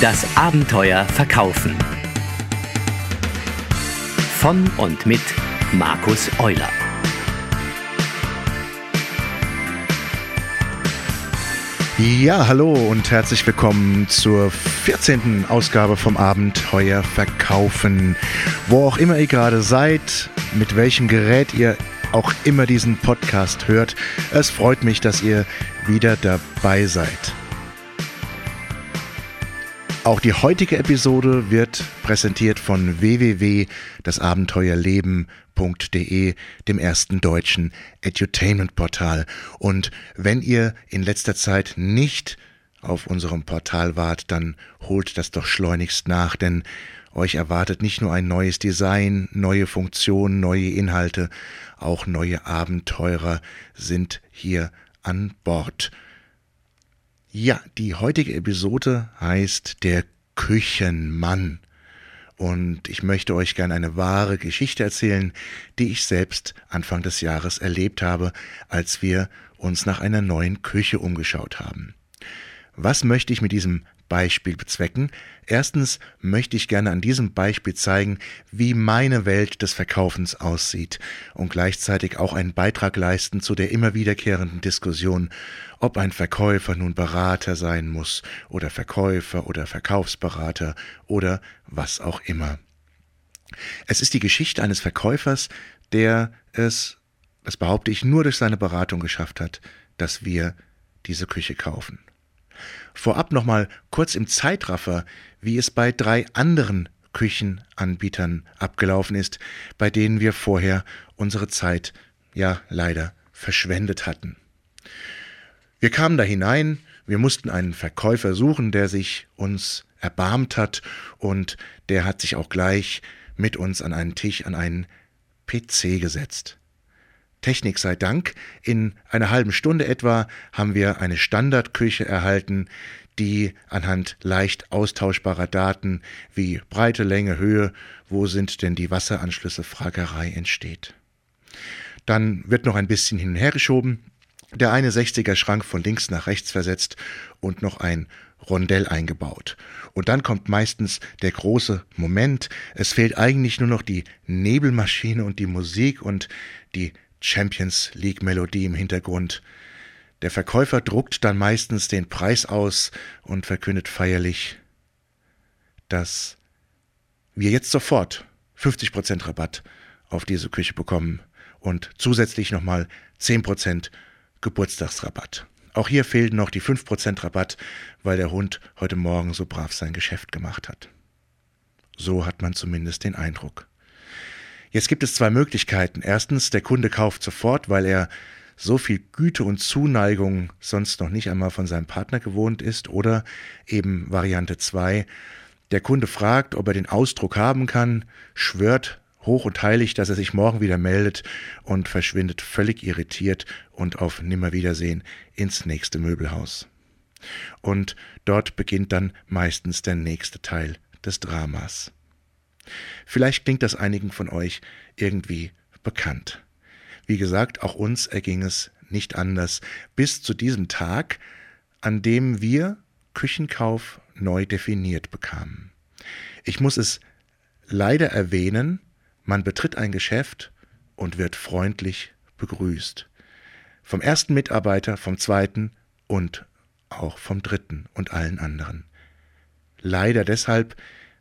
Das Abenteuer Verkaufen. Von und mit Markus Euler. Ja, hallo und herzlich willkommen zur 14. Ausgabe vom Abenteuer Verkaufen. Wo auch immer ihr gerade seid, mit welchem Gerät ihr auch immer diesen Podcast hört, es freut mich, dass ihr wieder dabei seid. Auch die heutige Episode wird präsentiert von www.dasabenteuerleben.de, dem ersten deutschen Edutainment-Portal. Und wenn ihr in letzter Zeit nicht auf unserem Portal wart, dann holt das doch schleunigst nach, denn euch erwartet nicht nur ein neues Design, neue Funktionen, neue Inhalte, auch neue Abenteurer sind hier an Bord. Ja, die heutige Episode heißt Der Küchenmann. Und ich möchte euch gerne eine wahre Geschichte erzählen, die ich selbst Anfang des Jahres erlebt habe, als wir uns nach einer neuen Küche umgeschaut haben. Was möchte ich mit diesem Beispiel bezwecken. Erstens möchte ich gerne an diesem Beispiel zeigen, wie meine Welt des Verkaufens aussieht und gleichzeitig auch einen Beitrag leisten zu der immer wiederkehrenden Diskussion, ob ein Verkäufer nun Berater sein muss oder Verkäufer oder Verkaufsberater oder was auch immer. Es ist die Geschichte eines Verkäufers, der es, das behaupte ich, nur durch seine Beratung geschafft hat, dass wir diese Küche kaufen. Vorab nochmal kurz im Zeitraffer, wie es bei drei anderen Küchenanbietern abgelaufen ist, bei denen wir vorher unsere Zeit ja leider verschwendet hatten. Wir kamen da hinein, wir mussten einen Verkäufer suchen, der sich uns erbarmt hat und der hat sich auch gleich mit uns an einen Tisch, an einen PC gesetzt. Technik sei Dank, in einer halben Stunde etwa haben wir eine Standardküche erhalten, die anhand leicht austauschbarer Daten wie Breite, Länge, Höhe, wo sind denn die Wasseranschlüsse, Fragerei entsteht. Dann wird noch ein bisschen hin und her geschoben, der eine 60er Schrank von links nach rechts versetzt und noch ein Rondell eingebaut. Und dann kommt meistens der große Moment, es fehlt eigentlich nur noch die Nebelmaschine und die Musik und die Champions League Melodie im Hintergrund. Der Verkäufer druckt dann meistens den Preis aus und verkündet feierlich, dass wir jetzt sofort 50% Rabatt auf diese Küche bekommen und zusätzlich nochmal 10% Geburtstagsrabatt. Auch hier fehlen noch die 5% Rabatt, weil der Hund heute Morgen so brav sein Geschäft gemacht hat. So hat man zumindest den Eindruck. Jetzt gibt es zwei Möglichkeiten. Erstens, der Kunde kauft sofort, weil er so viel Güte und Zuneigung sonst noch nicht einmal von seinem Partner gewohnt ist. Oder eben Variante 2, der Kunde fragt, ob er den Ausdruck haben kann, schwört hoch und heilig, dass er sich morgen wieder meldet und verschwindet völlig irritiert und auf Nimmerwiedersehen ins nächste Möbelhaus. Und dort beginnt dann meistens der nächste Teil des Dramas. Vielleicht klingt das einigen von euch irgendwie bekannt. Wie gesagt, auch uns erging es nicht anders bis zu diesem Tag, an dem wir Küchenkauf neu definiert bekamen. Ich muss es leider erwähnen, man betritt ein Geschäft und wird freundlich begrüßt. Vom ersten Mitarbeiter, vom zweiten und auch vom dritten und allen anderen. Leider deshalb,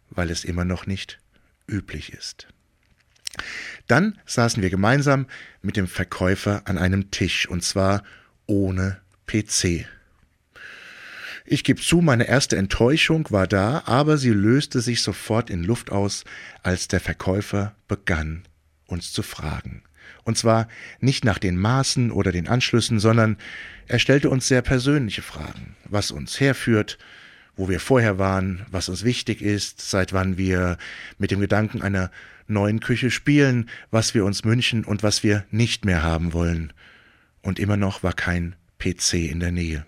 weil es immer noch nicht üblich ist. Dann saßen wir gemeinsam mit dem Verkäufer an einem Tisch, und zwar ohne PC. Ich gebe zu, meine erste Enttäuschung war da, aber sie löste sich sofort in Luft aus, als der Verkäufer begann, uns zu fragen. Und zwar nicht nach den Maßen oder den Anschlüssen, sondern er stellte uns sehr persönliche Fragen, was uns herführt, wo wir vorher waren, was uns wichtig ist, seit wann wir mit dem Gedanken einer neuen Küche spielen, was wir uns wünschen und was wir nicht mehr haben wollen. Und immer noch war kein PC in der Nähe.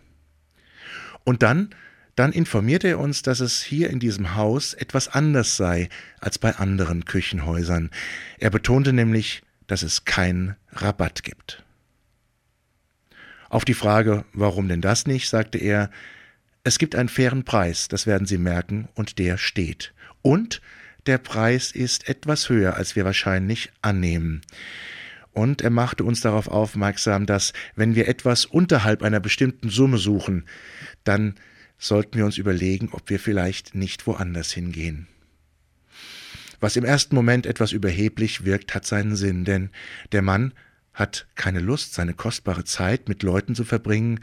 Und dann, dann informierte er uns, dass es hier in diesem Haus etwas anders sei als bei anderen Küchenhäusern. Er betonte nämlich, dass es keinen Rabatt gibt. Auf die Frage, warum denn das nicht, sagte er, Es gibt einen fairen Preis, das werden Sie merken, und der steht. Und der Preis ist etwas höher, als wir wahrscheinlich annehmen. Und er machte uns darauf aufmerksam, dass wenn wir etwas unterhalb einer bestimmten Summe suchen, dann sollten wir uns überlegen, ob wir vielleicht nicht woanders hingehen. Was im ersten Moment etwas überheblich wirkt, hat seinen Sinn, denn der Mann hat keine Lust, seine kostbare Zeit mit Leuten zu verbringen,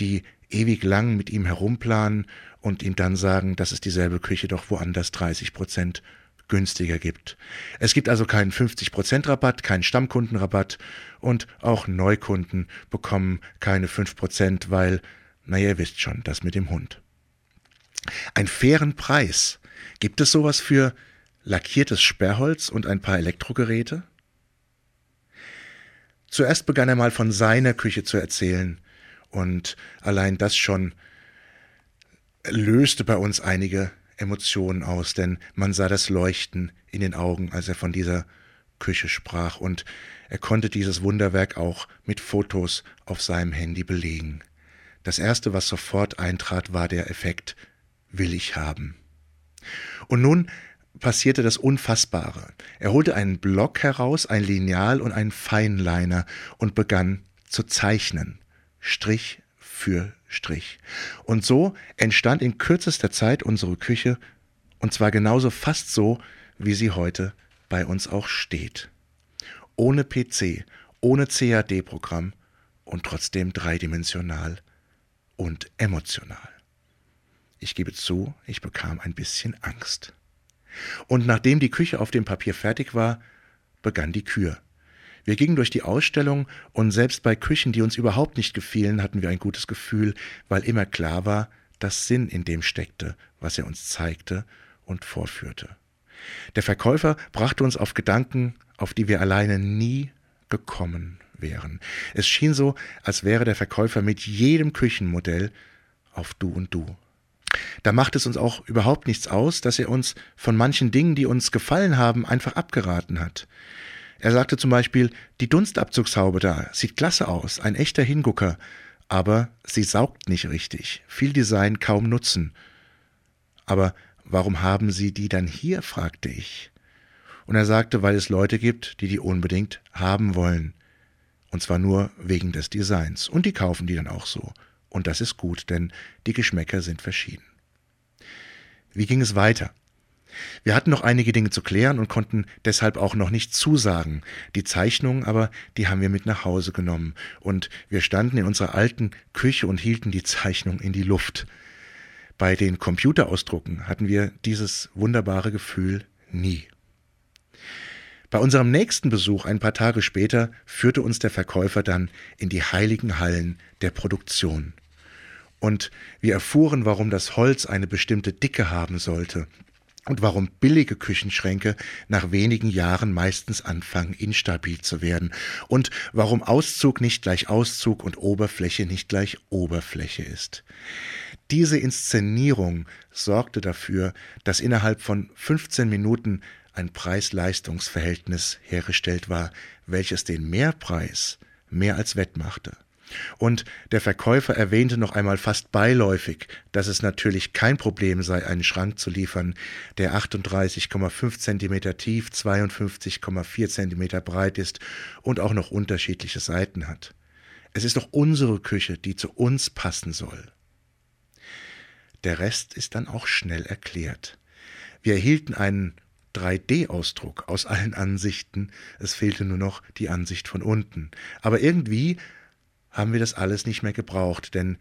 die ewig lang mit ihm herumplanen und ihm dann sagen, dass es dieselbe Küche doch woanders 30 Prozent günstiger gibt. Es gibt also keinen 50 Prozent Rabatt, keinen Stammkundenrabatt und auch Neukunden bekommen keine 5 Prozent, weil, naja, ihr wisst schon, das mit dem Hund. Ein fairen Preis. Gibt es sowas für lackiertes Sperrholz und ein paar Elektrogeräte? Zuerst begann er mal von seiner Küche zu erzählen, und allein das schon löste bei uns einige Emotionen aus, denn man sah das Leuchten in den Augen, als er von dieser Küche sprach, und er konnte dieses Wunderwerk auch mit Fotos auf seinem Handy belegen. Das erste, was sofort eintrat, war der Effekt will ich haben. Und nun passierte das Unfassbare. Er holte einen Block heraus, ein Lineal und einen Feinliner und begann zu zeichnen, Strich für Strich. Und so entstand in kürzester Zeit unsere Küche, und zwar genauso fast so, wie sie heute bei uns auch steht. Ohne PC, ohne CAD-Programm und trotzdem dreidimensional und emotional. Ich gebe zu, ich bekam ein bisschen Angst. Und nachdem die Küche auf dem Papier fertig war, begann die Kür. Wir gingen durch die Ausstellung und selbst bei Küchen, die uns überhaupt nicht gefielen, hatten wir ein gutes Gefühl, weil immer klar war, dass Sinn in dem steckte, was er uns zeigte und vorführte. Der Verkäufer brachte uns auf Gedanken, auf die wir alleine nie gekommen wären. Es schien so, als wäre der Verkäufer mit jedem Küchenmodell auf Du und Du da macht es uns auch überhaupt nichts aus, dass er uns von manchen Dingen, die uns gefallen haben, einfach abgeraten hat. Er sagte zum Beispiel, die Dunstabzugshaube da sieht klasse aus, ein echter Hingucker, aber sie saugt nicht richtig, viel Design kaum Nutzen. Aber warum haben Sie die dann hier? fragte ich. Und er sagte, weil es Leute gibt, die die unbedingt haben wollen. Und zwar nur wegen des Designs. Und die kaufen die dann auch so. Und das ist gut, denn die Geschmäcker sind verschieden. Wie ging es weiter? Wir hatten noch einige Dinge zu klären und konnten deshalb auch noch nicht zusagen. Die Zeichnungen aber, die haben wir mit nach Hause genommen. Und wir standen in unserer alten Küche und hielten die Zeichnung in die Luft. Bei den Computerausdrucken hatten wir dieses wunderbare Gefühl nie. Bei unserem nächsten Besuch ein paar Tage später führte uns der Verkäufer dann in die heiligen Hallen der Produktion und wir erfuhren, warum das Holz eine bestimmte Dicke haben sollte und warum billige Küchenschränke nach wenigen Jahren meistens anfangen, instabil zu werden und warum Auszug nicht gleich Auszug und Oberfläche nicht gleich Oberfläche ist. Diese Inszenierung sorgte dafür, dass innerhalb von 15 Minuten ein Preis-Leistungs-Verhältnis hergestellt war, welches den Mehrpreis mehr als wettmachte. Und der Verkäufer erwähnte noch einmal fast beiläufig, dass es natürlich kein Problem sei, einen Schrank zu liefern, der 38,5 cm tief, 52,4 cm breit ist und auch noch unterschiedliche Seiten hat. Es ist doch unsere Küche, die zu uns passen soll. Der Rest ist dann auch schnell erklärt. Wir erhielten einen 3D-Ausdruck aus allen Ansichten, es fehlte nur noch die Ansicht von unten. Aber irgendwie haben wir das alles nicht mehr gebraucht, denn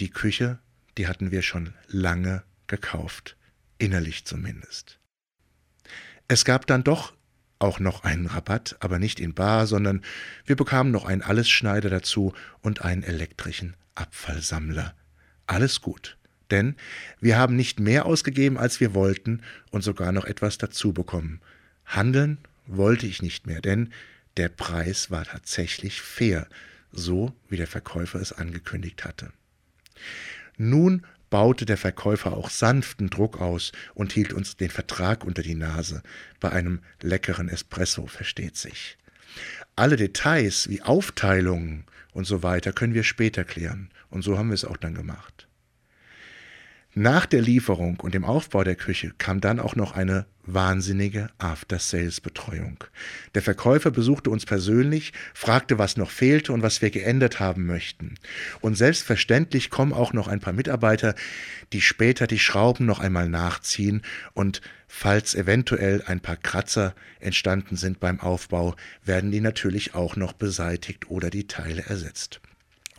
die Küche, die hatten wir schon lange gekauft, innerlich zumindest. Es gab dann doch auch noch einen Rabatt, aber nicht in Bar, sondern wir bekamen noch einen Allesschneider dazu und einen elektrischen Abfallsammler. Alles gut, denn wir haben nicht mehr ausgegeben, als wir wollten und sogar noch etwas dazu bekommen. Handeln wollte ich nicht mehr, denn der Preis war tatsächlich fair so wie der Verkäufer es angekündigt hatte. Nun baute der Verkäufer auch sanften Druck aus und hielt uns den Vertrag unter die Nase, bei einem leckeren Espresso, versteht sich. Alle Details wie Aufteilungen und so weiter können wir später klären, und so haben wir es auch dann gemacht. Nach der Lieferung und dem Aufbau der Küche kam dann auch noch eine wahnsinnige After-Sales-Betreuung. Der Verkäufer besuchte uns persönlich, fragte, was noch fehlte und was wir geändert haben möchten. Und selbstverständlich kommen auch noch ein paar Mitarbeiter, die später die Schrauben noch einmal nachziehen und falls eventuell ein paar Kratzer entstanden sind beim Aufbau, werden die natürlich auch noch beseitigt oder die Teile ersetzt.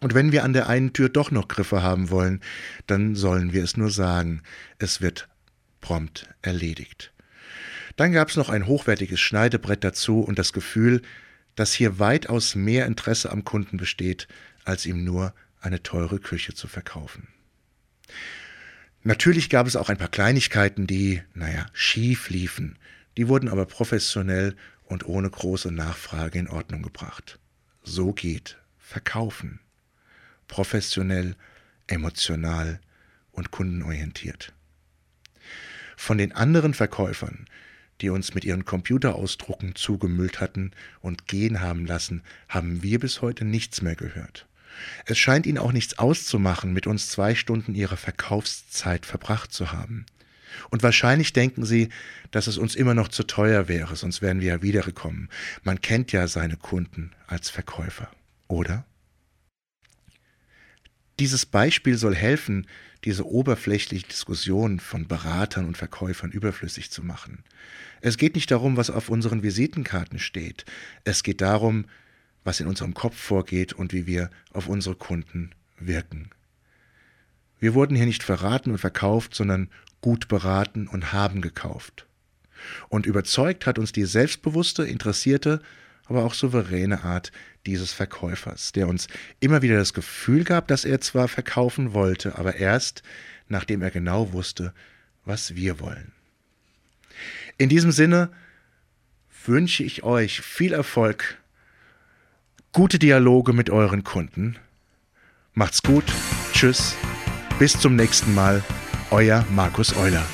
Und wenn wir an der einen Tür doch noch Griffe haben wollen, dann sollen wir es nur sagen. Es wird prompt erledigt. Dann gab es noch ein hochwertiges Schneidebrett dazu und das Gefühl, dass hier weitaus mehr Interesse am Kunden besteht, als ihm nur eine teure Küche zu verkaufen. Natürlich gab es auch ein paar Kleinigkeiten, die, naja, schief liefen. Die wurden aber professionell und ohne große Nachfrage in Ordnung gebracht. So geht Verkaufen professionell, emotional und kundenorientiert. Von den anderen Verkäufern, die uns mit ihren Computerausdrucken zugemüllt hatten und gehen haben lassen, haben wir bis heute nichts mehr gehört. Es scheint ihnen auch nichts auszumachen, mit uns zwei Stunden ihrer Verkaufszeit verbracht zu haben. Und wahrscheinlich denken sie, dass es uns immer noch zu teuer wäre, sonst wären wir ja wiedergekommen. Man kennt ja seine Kunden als Verkäufer, oder? Dieses Beispiel soll helfen, diese oberflächliche Diskussion von Beratern und Verkäufern überflüssig zu machen. Es geht nicht darum, was auf unseren Visitenkarten steht. Es geht darum, was in unserem Kopf vorgeht und wie wir auf unsere Kunden wirken. Wir wurden hier nicht verraten und verkauft, sondern gut beraten und haben gekauft. Und überzeugt hat uns die selbstbewusste, interessierte aber auch souveräne Art dieses Verkäufers, der uns immer wieder das Gefühl gab, dass er zwar verkaufen wollte, aber erst nachdem er genau wusste, was wir wollen. In diesem Sinne wünsche ich euch viel Erfolg, gute Dialoge mit euren Kunden. Macht's gut, tschüss, bis zum nächsten Mal, euer Markus Euler.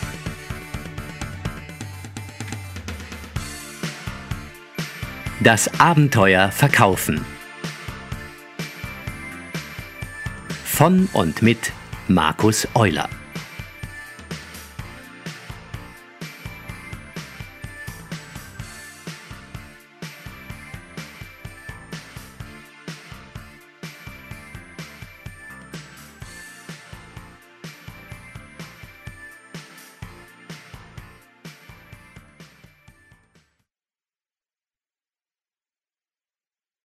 Das Abenteuer Verkaufen. Von und mit Markus Euler.